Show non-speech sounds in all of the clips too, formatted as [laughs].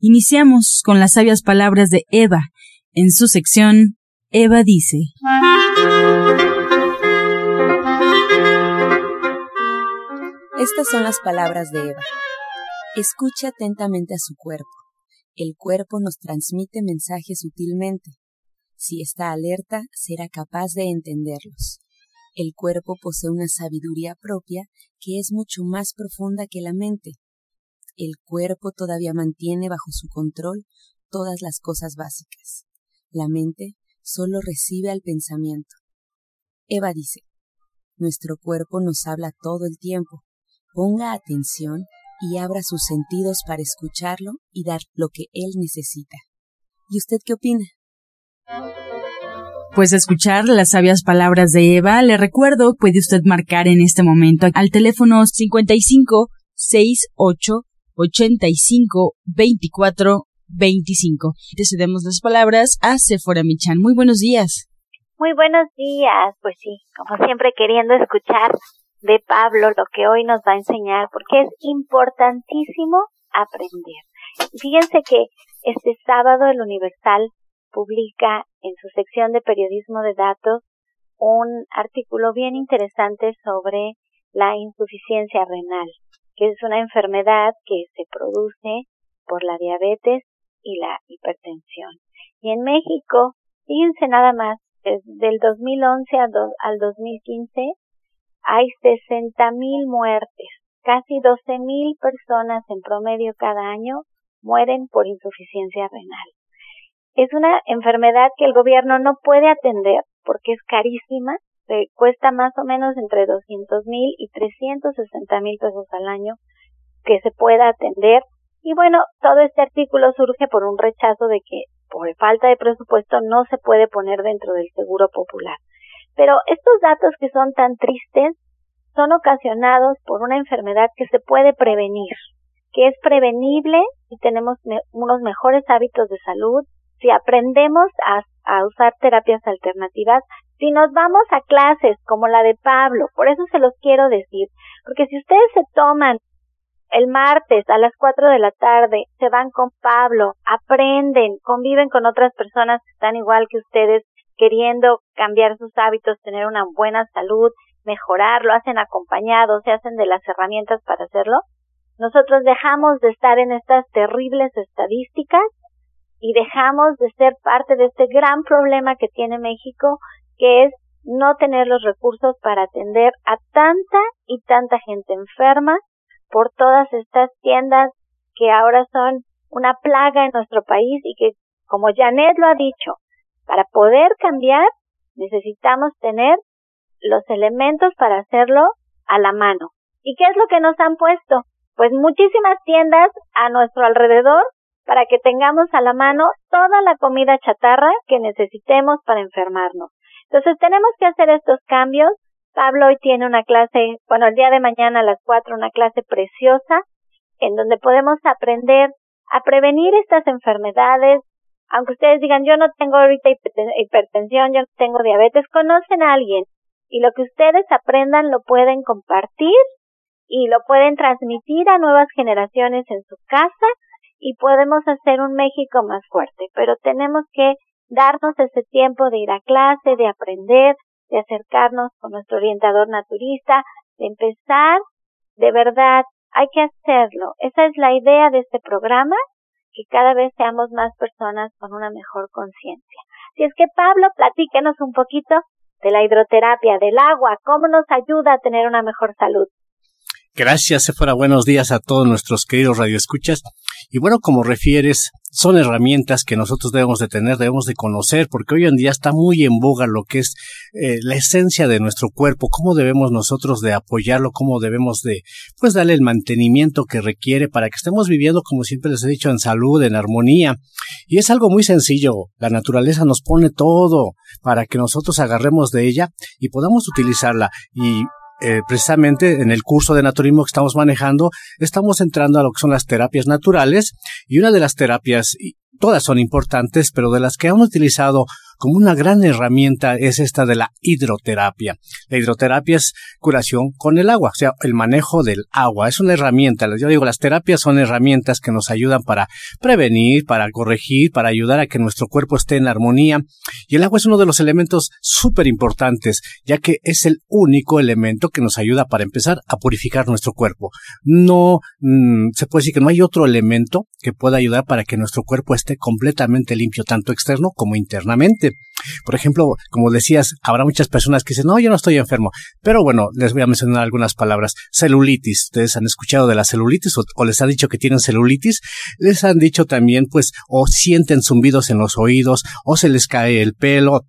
Iniciamos con las sabias palabras de Eva. En su sección, Eva dice. Estas son las palabras de Eva. Escuche atentamente a su cuerpo. El cuerpo nos transmite mensajes sutilmente. Si está alerta, será capaz de entenderlos. El cuerpo posee una sabiduría propia que es mucho más profunda que la mente. El cuerpo todavía mantiene bajo su control todas las cosas básicas. La mente solo recibe al pensamiento. Eva dice, nuestro cuerpo nos habla todo el tiempo. Ponga atención y abra sus sentidos para escucharlo y dar lo que él necesita. ¿Y usted qué opina? Pues escuchar las sabias palabras de Eva, le recuerdo, puede usted marcar en este momento al teléfono 55 68 85 24 25. Te cedemos las palabras a Sephora Michan. Muy buenos días. Muy buenos días. Pues sí, como siempre queriendo escuchar de Pablo lo que hoy nos va a enseñar, porque es importantísimo aprender. Fíjense que este sábado el Universal publica en su sección de periodismo de datos un artículo bien interesante sobre la insuficiencia renal, que es una enfermedad que se produce por la diabetes y la hipertensión. Y en México, fíjense nada más, desde el 2011 al 2015 hay 60 mil muertes, casi 12 mil personas en promedio cada año mueren por insuficiencia renal. Es una enfermedad que el gobierno no puede atender porque es carísima, cuesta más o menos entre 200 mil y 360 mil pesos al año que se pueda atender. Y bueno, todo este artículo surge por un rechazo de que por falta de presupuesto no se puede poner dentro del seguro popular. Pero estos datos que son tan tristes son ocasionados por una enfermedad que se puede prevenir, que es prevenible si tenemos unos mejores hábitos de salud, si aprendemos a usar terapias alternativas, si nos vamos a clases como la de Pablo, por eso se los quiero decir, porque si ustedes se toman el martes a las 4 de la tarde, se van con Pablo, aprenden, conviven con otras personas que están igual que ustedes, queriendo cambiar sus hábitos, tener una buena salud, mejorar, lo hacen acompañados, se hacen de las herramientas para hacerlo. Nosotros dejamos de estar en estas terribles estadísticas y dejamos de ser parte de este gran problema que tiene México, que es no tener los recursos para atender a tanta y tanta gente enferma por todas estas tiendas que ahora son una plaga en nuestro país y que, como Janet lo ha dicho, para poder cambiar necesitamos tener los elementos para hacerlo a la mano. ¿Y qué es lo que nos han puesto? Pues muchísimas tiendas a nuestro alrededor para que tengamos a la mano toda la comida chatarra que necesitemos para enfermarnos. Entonces tenemos que hacer estos cambios. Pablo hoy tiene una clase, bueno, el día de mañana a las cuatro, una clase preciosa en donde podemos aprender a prevenir estas enfermedades. Aunque ustedes digan, yo no tengo ahorita hipertensión, yo no tengo diabetes, conocen a alguien y lo que ustedes aprendan lo pueden compartir y lo pueden transmitir a nuevas generaciones en su casa y podemos hacer un México más fuerte, pero tenemos que darnos ese tiempo de ir a clase, de aprender, de acercarnos con nuestro orientador naturista, de empezar, de verdad, hay que hacerlo. Esa es la idea de este programa, que cada vez seamos más personas con una mejor conciencia. Si es que Pablo, platíquenos un poquito de la hidroterapia, del agua, cómo nos ayuda a tener una mejor salud. Gracias, Sephora. Buenos días a todos nuestros queridos radioescuchas. Y bueno, como refieres, son herramientas que nosotros debemos de tener, debemos de conocer, porque hoy en día está muy en boga lo que es eh, la esencia de nuestro cuerpo, cómo debemos nosotros de apoyarlo, cómo debemos de, pues, darle el mantenimiento que requiere para que estemos viviendo, como siempre les he dicho, en salud, en armonía. Y es algo muy sencillo. La naturaleza nos pone todo para que nosotros agarremos de ella y podamos utilizarla. Y eh, precisamente en el curso de naturismo que estamos manejando, estamos entrando a lo que son las terapias naturales y una de las terapias, todas son importantes, pero de las que hemos utilizado como una gran herramienta es esta de la hidroterapia. La hidroterapia es curación con el agua, o sea, el manejo del agua. Es una herramienta. Yo digo, las terapias son herramientas que nos ayudan para prevenir, para corregir, para ayudar a que nuestro cuerpo esté en armonía. Y el agua es uno de los elementos súper importantes, ya que es el único elemento que nos ayuda para empezar a purificar nuestro cuerpo. No, mm, se puede decir que no hay otro elemento que pueda ayudar para que nuestro cuerpo esté completamente limpio, tanto externo como internamente. Por ejemplo, como decías, habrá muchas personas que dicen, no, yo no estoy enfermo. Pero bueno, les voy a mencionar algunas palabras. Celulitis. Ustedes han escuchado de la celulitis o, les han dicho que tienen celulitis. Les han dicho también, pues, o sienten zumbidos en los oídos, o se les cae el pelo,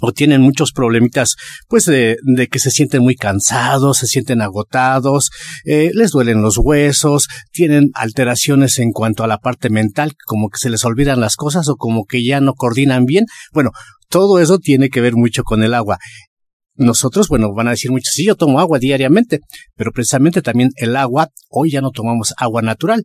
o tienen muchos problemitas, pues de, que se sienten muy cansados, se sienten agotados, eh, les duelen los huesos, tienen alteraciones en cuanto a la parte mental, como que se les olvidan las cosas o como que ya no coordinan bien. Bueno, todo eso tiene que ver mucho con el agua. Nosotros, bueno, van a decir muchos, sí, yo tomo agua diariamente, pero precisamente también el agua, hoy ya no tomamos agua natural.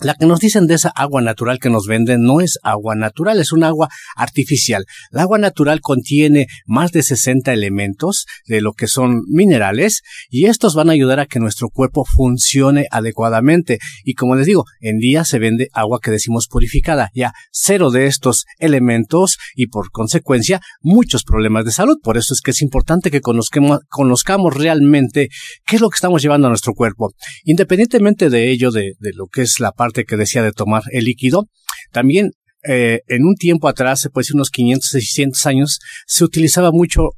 La que nos dicen de esa agua natural que nos venden no es agua natural, es un agua artificial. La agua natural contiene más de 60 elementos de lo que son minerales y estos van a ayudar a que nuestro cuerpo funcione adecuadamente. Y como les digo, en día se vende agua que decimos purificada, ya cero de estos elementos y por consecuencia muchos problemas de salud. Por eso es que es importante que conozcamos, realmente qué es lo que estamos llevando a nuestro cuerpo. Independientemente de ello, de, de lo que es la parte que decía de tomar el líquido. También eh, en un tiempo atrás, pues unos 500, 600 años, se utilizaba mucho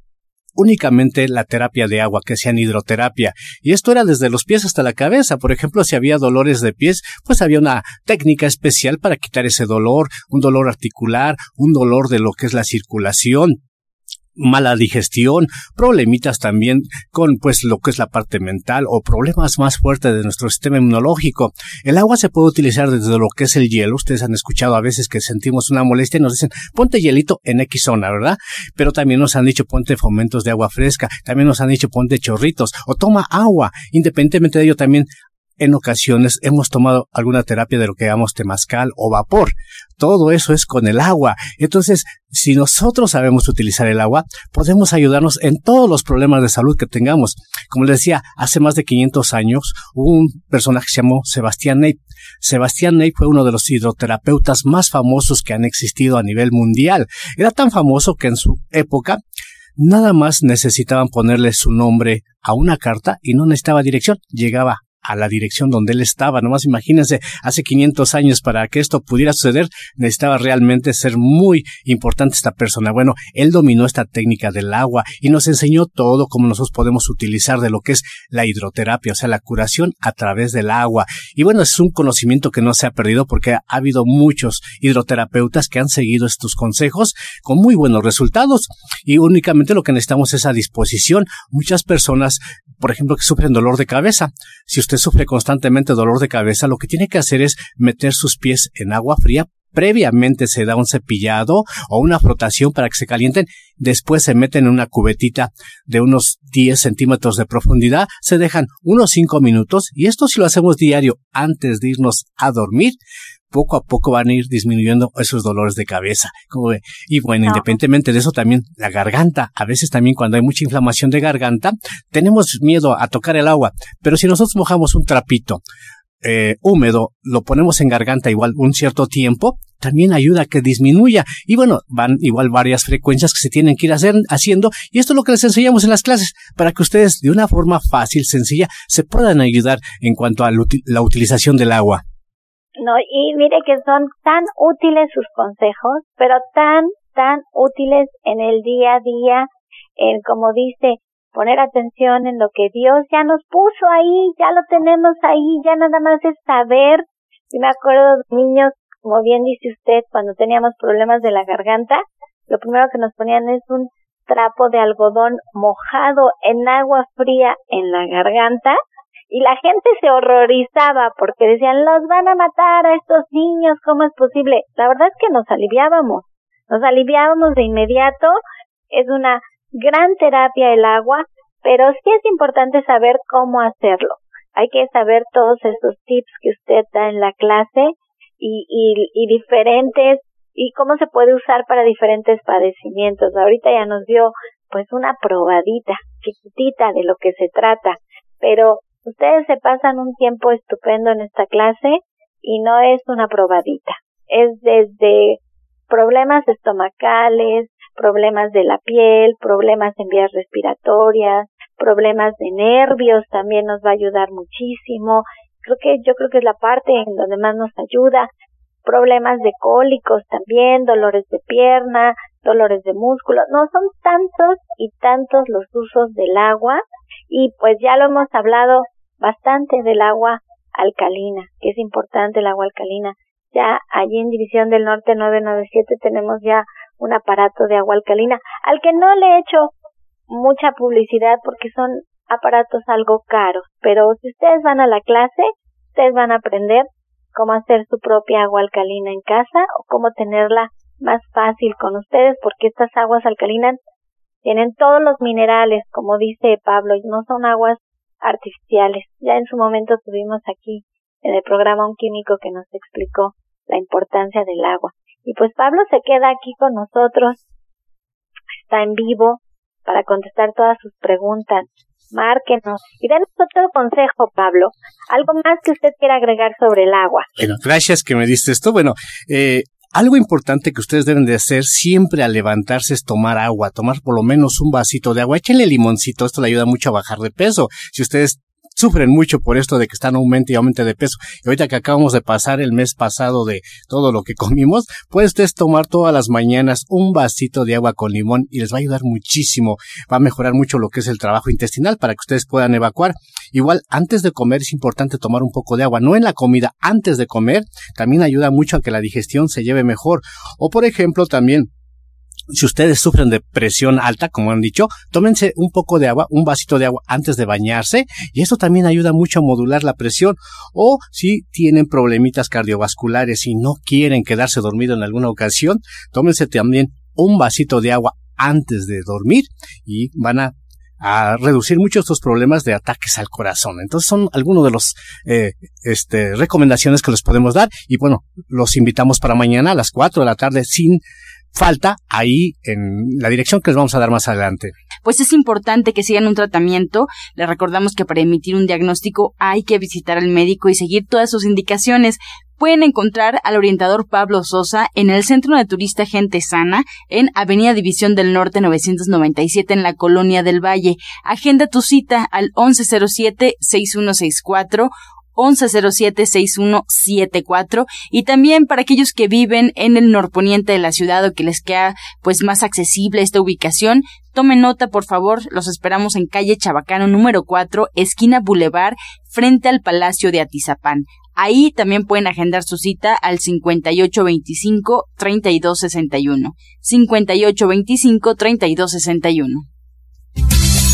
únicamente la terapia de agua, que hacían hidroterapia. Y esto era desde los pies hasta la cabeza. Por ejemplo, si había dolores de pies, pues había una técnica especial para quitar ese dolor, un dolor articular, un dolor de lo que es la circulación mala digestión, problemitas también con pues lo que es la parte mental o problemas más fuertes de nuestro sistema inmunológico. El agua se puede utilizar desde lo que es el hielo. Ustedes han escuchado a veces que sentimos una molestia y nos dicen ponte hielito en X zona, ¿verdad? Pero también nos han dicho ponte fomentos de agua fresca, también nos han dicho ponte chorritos o toma agua. Independientemente de ello también en ocasiones hemos tomado alguna terapia de lo que llamamos temazcal o vapor. Todo eso es con el agua. Entonces, si nosotros sabemos utilizar el agua, podemos ayudarnos en todos los problemas de salud que tengamos. Como les decía, hace más de 500 años hubo un personaje que se llamó Sebastián Ney. Sebastián Ney fue uno de los hidroterapeutas más famosos que han existido a nivel mundial. Era tan famoso que en su época nada más necesitaban ponerle su nombre a una carta y no necesitaba dirección. Llegaba a la dirección donde él estaba. Nomás imagínense, hace 500 años para que esto pudiera suceder, necesitaba realmente ser muy importante esta persona. Bueno, él dominó esta técnica del agua y nos enseñó todo cómo nosotros podemos utilizar de lo que es la hidroterapia, o sea, la curación a través del agua. Y bueno, es un conocimiento que no se ha perdido porque ha habido muchos hidroterapeutas que han seguido estos consejos con muy buenos resultados y únicamente lo que necesitamos es a disposición. Muchas personas, por ejemplo, que sufren dolor de cabeza. Si usted sufre constantemente dolor de cabeza, lo que tiene que hacer es meter sus pies en agua fría. Previamente se da un cepillado o una frotación para que se calienten. Después se meten en una cubetita de unos 10 centímetros de profundidad. Se dejan unos 5 minutos y esto si lo hacemos diario antes de irnos a dormir, poco a poco van a ir disminuyendo esos dolores de cabeza. Y bueno, independientemente de eso también la garganta, a veces también cuando hay mucha inflamación de garganta, tenemos miedo a tocar el agua, pero si nosotros mojamos un trapito eh, húmedo, lo ponemos en garganta igual un cierto tiempo, también ayuda a que disminuya. Y bueno, van igual varias frecuencias que se tienen que ir hacer, haciendo. Y esto es lo que les enseñamos en las clases, para que ustedes de una forma fácil, sencilla, se puedan ayudar en cuanto a la utilización del agua. No, y mire que son tan útiles sus consejos, pero tan, tan útiles en el día a día, en como dice, poner atención en lo que Dios ya nos puso ahí, ya lo tenemos ahí, ya nada más es saber. Yo me acuerdo niños, como bien dice usted, cuando teníamos problemas de la garganta, lo primero que nos ponían es un trapo de algodón mojado en agua fría en la garganta Y la gente se horrorizaba porque decían, los van a matar a estos niños, ¿cómo es posible? La verdad es que nos aliviábamos, nos aliviábamos de inmediato, es una gran terapia el agua, pero sí es importante saber cómo hacerlo. Hay que saber todos esos tips que usted da en la clase y, y, y diferentes y cómo se puede usar para diferentes padecimientos. Ahorita ya nos dio pues una probadita chiquitita de lo que se trata, pero ustedes se pasan un tiempo estupendo en esta clase y no es una probadita, es desde problemas estomacales, problemas de la piel, problemas en vías respiratorias, problemas de nervios también nos va a ayudar muchísimo. Creo que yo creo que es la parte en donde más nos ayuda. Problemas de cólicos también, dolores de pierna, dolores de músculo. No son tantos y tantos los usos del agua y pues ya lo hemos hablado bastante del agua alcalina, que es importante el agua alcalina. Ya allí en División del Norte 997 tenemos ya un aparato de agua alcalina, al que no le he hecho mucha publicidad porque son aparatos algo caros, pero si ustedes van a la clase, ustedes van a aprender cómo hacer su propia agua alcalina en casa o cómo tenerla más fácil con ustedes porque estas aguas alcalinas tienen todos los minerales, como dice Pablo, y no son aguas artificiales. Ya en su momento tuvimos aquí en el programa un químico que nos explicó la importancia del agua. Y pues Pablo se queda aquí con nosotros, está en vivo para contestar todas sus preguntas. Márquenos y denos otro consejo, Pablo. Algo más que usted quiera agregar sobre el agua. Bueno, gracias que me diste esto. Bueno, eh, algo importante que ustedes deben de hacer siempre al levantarse es tomar agua, tomar por lo menos un vasito de agua. Échenle limoncito, esto le ayuda mucho a bajar de peso. Si ustedes sufren mucho por esto de que están aumente y aumente de peso. Y ahorita que acabamos de pasar el mes pasado de todo lo que [laughs] comimos, puede ustedes tomar todas las mañanas un vasito de agua con limón y les va a ayudar muchísimo. Va a mejorar mucho lo que es el trabajo intestinal para que ustedes puedan evacuar. Igual, antes de comer es importante tomar un poco de agua, no en la comida, antes de comer, también ayuda mucho a que la digestión se lleve mejor. O por ejemplo, también si ustedes sufren de presión alta, como han dicho, tómense un poco de agua, un vasito de agua antes de bañarse y esto también ayuda mucho a modular la presión. O si tienen problemitas cardiovasculares y no quieren quedarse dormido en alguna ocasión, tómense también un vasito de agua antes de dormir y van a reducir muchos estos problemas de ataques al corazón. Entonces son algunos de los eh, este, recomendaciones que les podemos dar y bueno, los invitamos para mañana a las 4 de la tarde sin falta ahí en la dirección que les vamos a dar más adelante. Pues es importante que sigan un tratamiento. Les recordamos que para emitir un diagnóstico hay que visitar al médico y seguir todas sus indicaciones. Pueden encontrar al orientador Pablo Sosa en el Centro de Turista Gente Sana, en Avenida División del Norte 997 en la Colonia del Valle. Agenda tu cita al 1107-6164 1107-6174 y también para aquellos que viven en el norponiente de la ciudad o que les queda pues más accesible esta ubicación, tomen nota por favor, los esperamos en calle Chabacano número 4, esquina Boulevard, frente al Palacio de Atizapán. Ahí también pueden agendar su cita al 5825-3261. 5825-3261.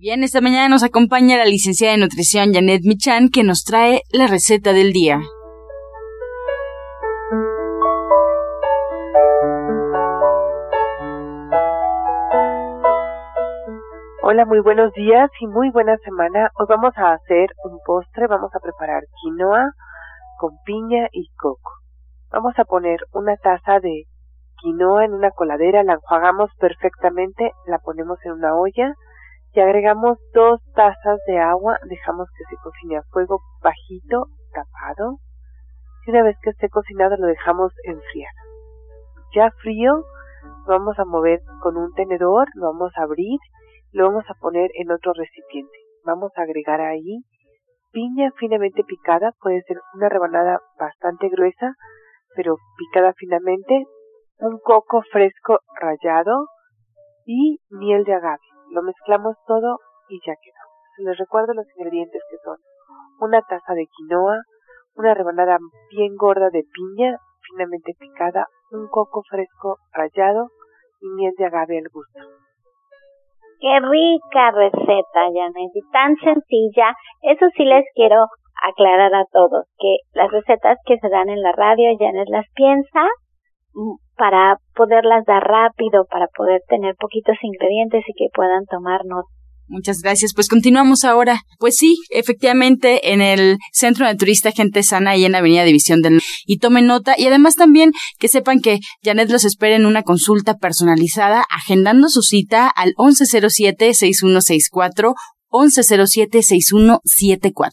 Bien, esta mañana nos acompaña la licenciada de nutrición Janet Michan que nos trae la receta del día. Hola, muy buenos días y muy buena semana. Hoy vamos a hacer un postre, vamos a preparar quinoa con piña y coco. Vamos a poner una taza de quinoa en una coladera, la enjuagamos perfectamente, la ponemos en una olla, y agregamos dos tazas de agua, dejamos que se cocine a fuego bajito, tapado, y una vez que esté cocinado lo dejamos enfriar. Ya frío, lo vamos a mover con un tenedor, lo vamos a abrir, lo vamos a poner en otro recipiente. Vamos a agregar ahí piña finamente picada, puede ser una rebanada bastante gruesa, pero picada finamente, un coco fresco rallado y miel de agave. Lo mezclamos todo y ya quedó. Les recuerdo los ingredientes que son una taza de quinoa, una rebanada bien gorda de piña finamente picada, un coco fresco rallado y miel de agave al gusto. Qué rica receta, Janet, y tan sencilla. Eso sí les quiero aclarar a todos, que las recetas que se dan en la radio, Janet las piensa para poderlas dar rápido, para poder tener poquitos ingredientes y que puedan tomar nota. Muchas gracias. Pues continuamos ahora. Pues sí, efectivamente, en el Centro de Turista Gente Sana y en la Avenida División del y tomen nota. Y además también que sepan que Janet los espera en una consulta personalizada, agendando su cita al 1107-6164, 1107-6174.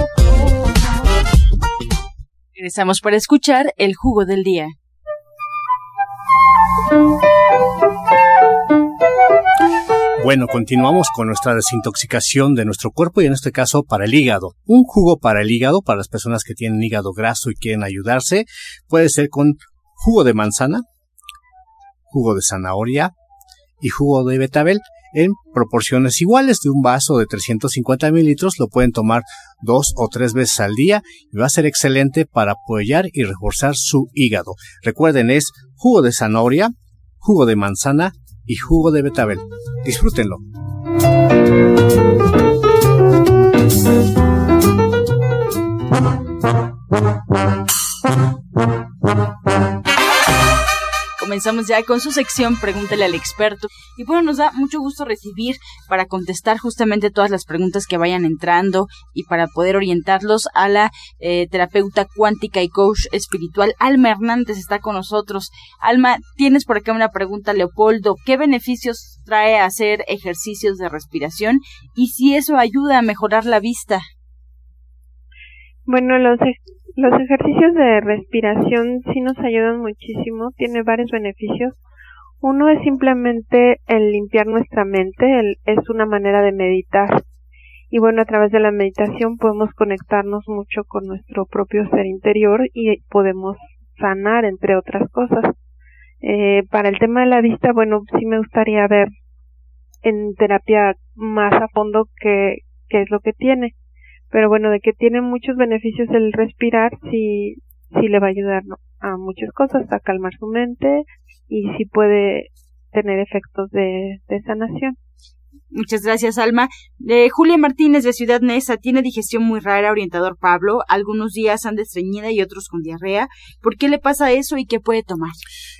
Regresamos para escuchar el jugo del día. Bueno, continuamos con nuestra desintoxicación de nuestro cuerpo y en este caso para el hígado. Un jugo para el hígado, para las personas que tienen hígado graso y quieren ayudarse, puede ser con jugo de manzana, jugo de zanahoria y jugo de betabel en proporciones iguales de un vaso de 350 mililitros. Lo pueden tomar dos o tres veces al día y va a ser excelente para apoyar y reforzar su hígado. Recuerden, es jugo de zanahoria, jugo de manzana y jugo de betabel. Disfrútenlo. Comenzamos ya con su sección Pregúntale al experto. Y bueno, nos da mucho gusto recibir para contestar justamente todas las preguntas que vayan entrando y para poder orientarlos a la eh, terapeuta cuántica y coach espiritual Alma Hernández está con nosotros. Alma, tienes por acá una pregunta, Leopoldo. ¿Qué beneficios trae hacer ejercicios de respiración y si eso ayuda a mejorar la vista? Bueno, los los ejercicios de respiración sí nos ayudan muchísimo, tiene varios beneficios. Uno es simplemente el limpiar nuestra mente, es una manera de meditar. Y bueno, a través de la meditación podemos conectarnos mucho con nuestro propio ser interior y podemos sanar, entre otras cosas. Eh, para el tema de la vista, bueno, sí me gustaría ver en terapia más a fondo qué, qué es lo que tiene pero bueno, de que tiene muchos beneficios el respirar, sí, sí le va a ayudar a muchas cosas, a calmar su mente y sí puede tener efectos de, de sanación. Muchas gracias, Alma. De Julia Martínez de Ciudad Neza tiene digestión muy rara, orientador Pablo. Algunos días anda estreñida y otros con diarrea. ¿Por qué le pasa eso y qué puede tomar?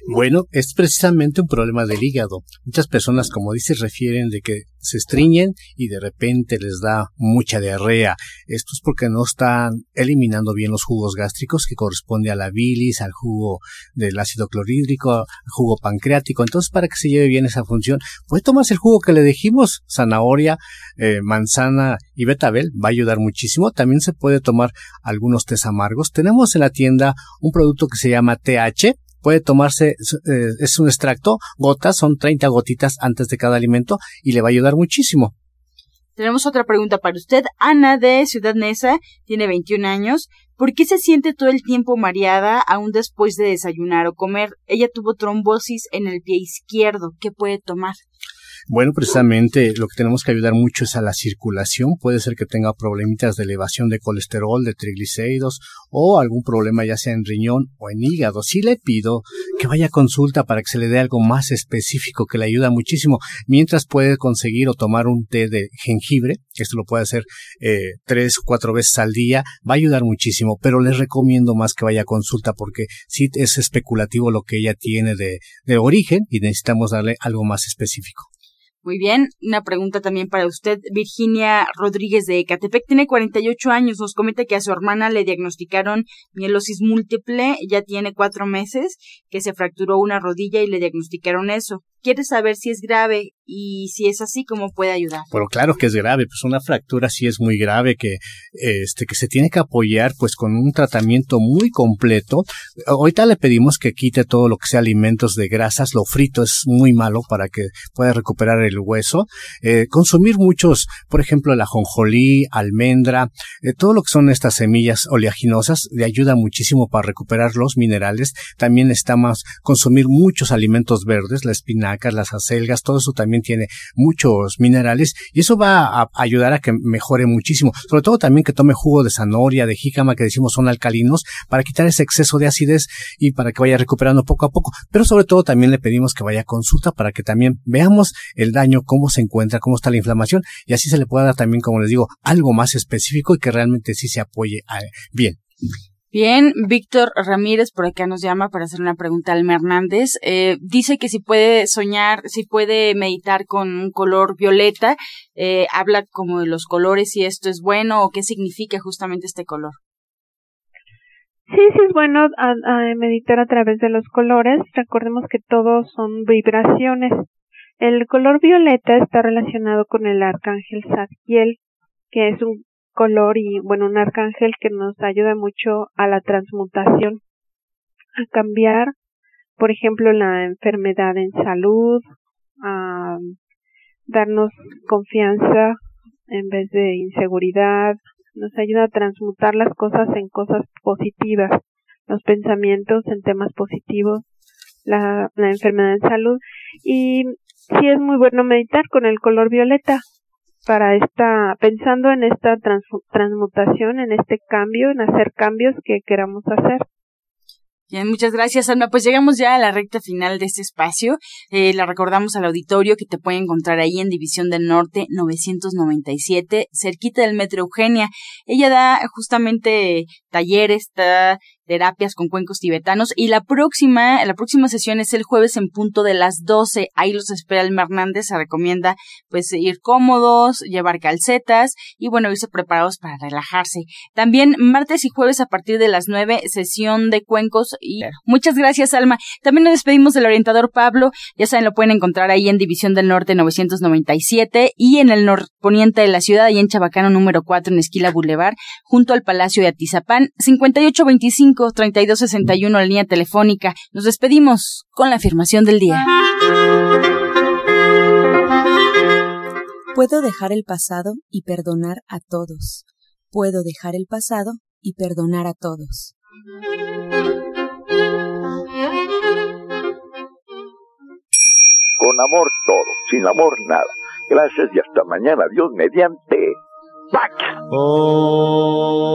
Bueno, es precisamente un problema del hígado. Muchas personas, como dices, refieren de que se estriñen y de repente les da mucha diarrea. Esto es porque no están eliminando bien los jugos gástricos que corresponde a la bilis, al jugo del ácido clorhídrico, al jugo pancreático. Entonces, para que se lleve bien esa función, puede tomarse el jugo que le dijimos, zanahoria, eh, manzana y betabel, va a ayudar muchísimo. También se puede tomar algunos tés amargos. Tenemos en la tienda un producto que se llama TH, puede tomarse, eh, es un extracto, gotas, son 30 gotitas antes de cada alimento y le va a ayudar muchísimo. Tenemos otra pregunta para usted. Ana de Ciudad Neza tiene 21 años. ¿Por qué se siente todo el tiempo mareada aún después de desayunar o comer? Ella tuvo trombosis en el pie izquierdo. ¿Qué puede tomar? Bueno, precisamente lo que tenemos que ayudar mucho es a la circulación. Puede ser que tenga problemitas de elevación de colesterol, de triglicéridos o algún problema ya sea en riñón o en hígado. Sí le pido que vaya a consulta para que se le dé algo más específico que le ayuda muchísimo. Mientras puede conseguir o tomar un té de jengibre, esto lo puede hacer eh, tres o cuatro veces al día, va a ayudar muchísimo, pero les recomiendo más que vaya a consulta porque sí es especulativo lo que ella tiene de, de origen y necesitamos darle algo más específico. Muy bien, una pregunta también para usted. Virginia Rodríguez de Ecatepec tiene 48 años. Nos comenta que a su hermana le diagnosticaron mielosis múltiple, ya tiene cuatro meses, que se fracturó una rodilla y le diagnosticaron eso quiere saber si es grave y si es así, cómo puede ayudar. Bueno, claro que es grave, pues una fractura sí es muy grave que este que se tiene que apoyar pues con un tratamiento muy completo. Ahorita le pedimos que quite todo lo que sea alimentos de grasas, lo frito es muy malo para que pueda recuperar el hueso. Eh, consumir muchos, por ejemplo, la ajonjolí, almendra, eh, todo lo que son estas semillas oleaginosas le ayuda muchísimo para recuperar los minerales. También está más consumir muchos alimentos verdes, la las acelgas, todo eso también tiene muchos minerales y eso va a ayudar a que mejore muchísimo. Sobre todo también que tome jugo de zanahoria, de jícama, que decimos son alcalinos, para quitar ese exceso de acidez y para que vaya recuperando poco a poco. Pero sobre todo también le pedimos que vaya a consulta para que también veamos el daño, cómo se encuentra, cómo está la inflamación y así se le pueda dar también, como les digo, algo más específico y que realmente sí se apoye bien. Bien, Víctor Ramírez por acá nos llama para hacer una pregunta al Hernández. Eh, dice que si puede soñar, si puede meditar con un color violeta, eh, habla como de los colores, si esto es bueno o qué significa justamente este color. Sí, sí es bueno meditar a través de los colores. Recordemos que todos son vibraciones. El color violeta está relacionado con el arcángel Zadkiel, que es un color y bueno un arcángel que nos ayuda mucho a la transmutación a cambiar por ejemplo la enfermedad en salud a darnos confianza en vez de inseguridad nos ayuda a transmutar las cosas en cosas positivas los pensamientos en temas positivos la, la enfermedad en salud. Y sí es muy bueno meditar con el color violeta para esta, pensando en esta transmutación, en este cambio, en hacer cambios que queramos hacer. Bien, muchas gracias, Alma. Pues llegamos ya a la recta final de este espacio. Eh, la recordamos al auditorio que te puede encontrar ahí en División del Norte 997, cerquita del Metro Eugenia. Ella da justamente talleres, da terapias con cuencos tibetanos y la próxima, la próxima sesión es el jueves en punto de las 12. Ahí los espera el Hernández, se recomienda pues ir cómodos, llevar calcetas y bueno, irse preparados para relajarse. También martes y jueves a partir de las 9, sesión de cuencos y muchas gracias Alma. También nos despedimos del orientador Pablo, ya saben, lo pueden encontrar ahí en División del Norte 997 y en el norponiente de la ciudad, ahí en Chabacano número 4 en Esquila Boulevard, junto al Palacio de Atizapán, 5825 3261 la línea telefónica. Nos despedimos con la afirmación del día. Puedo dejar el pasado y perdonar a todos. Puedo dejar el pasado y perdonar a todos. Con amor todo, sin amor nada. Gracias y hasta mañana. Dios mediante. ¡Pac! Oh.